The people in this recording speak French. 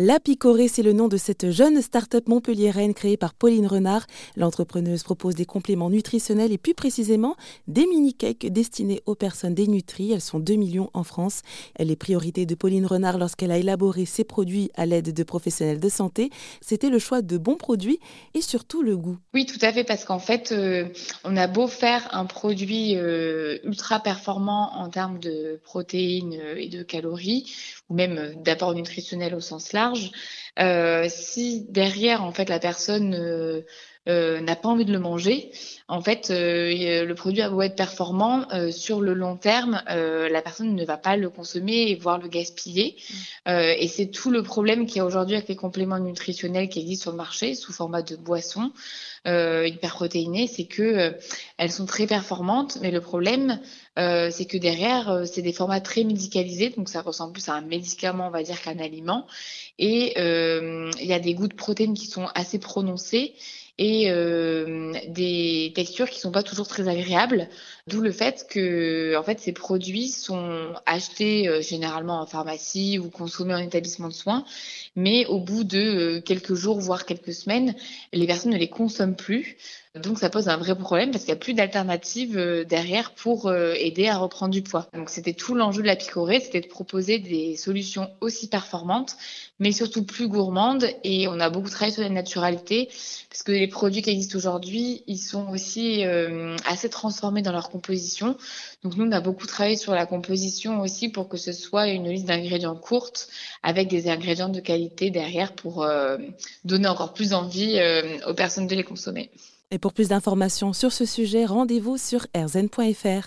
La Picorée, c'est le nom de cette jeune start-up montpelliéraine créée par Pauline Renard. L'entrepreneuse propose des compléments nutritionnels et plus précisément des mini-cakes destinés aux personnes dénutries. Elles sont 2 millions en France. Les priorités de Pauline Renard lorsqu'elle a élaboré ses produits à l'aide de professionnels de santé, c'était le choix de bons produits et surtout le goût. Oui, tout à fait, parce qu'en fait, euh, on a beau faire un produit euh, ultra performant en termes de protéines euh, et de calories, ou même d'apport nutritionnel au sens large, euh, si derrière, en fait, la personne euh, euh, n'a pas envie de le manger, en fait, le produit a beau être performant, sur le long terme, la personne ne va pas le consommer et voire le gaspiller. Mmh. et c'est tout le problème qu'il y a aujourd'hui avec les compléments nutritionnels qui existent sur le marché sous format de boissons euh, hyperprotéinées, c'est que elles sont très performantes, mais le problème, c'est que derrière, c'est des formats très médicalisés, donc ça ressemble plus à un médicament, on va dire, qu'un aliment. Et il y a des goûts de protéines qui sont assez prononcés et euh, des textures qui sont pas toujours très agréables, d'où le fait que en fait ces produits sont achetés euh, généralement en pharmacie ou consommés en établissement de soins, mais au bout de euh, quelques jours voire quelques semaines, les personnes ne les consomment plus. Donc ça pose un vrai problème parce qu'il n'y a plus d'alternative derrière pour aider à reprendre du poids. Donc c'était tout l'enjeu de la picorée, c'était de proposer des solutions aussi performantes, mais surtout plus gourmandes. Et on a beaucoup travaillé sur la naturalité parce que les produits qui existent aujourd'hui, ils sont aussi euh, assez transformés dans leur composition. Donc nous, on a beaucoup travaillé sur la composition aussi pour que ce soit une liste d'ingrédients courte avec des ingrédients de qualité derrière pour euh, donner encore plus envie euh, aux personnes de les consommer. Et pour plus d'informations sur ce sujet, rendez-vous sur rzn.fr.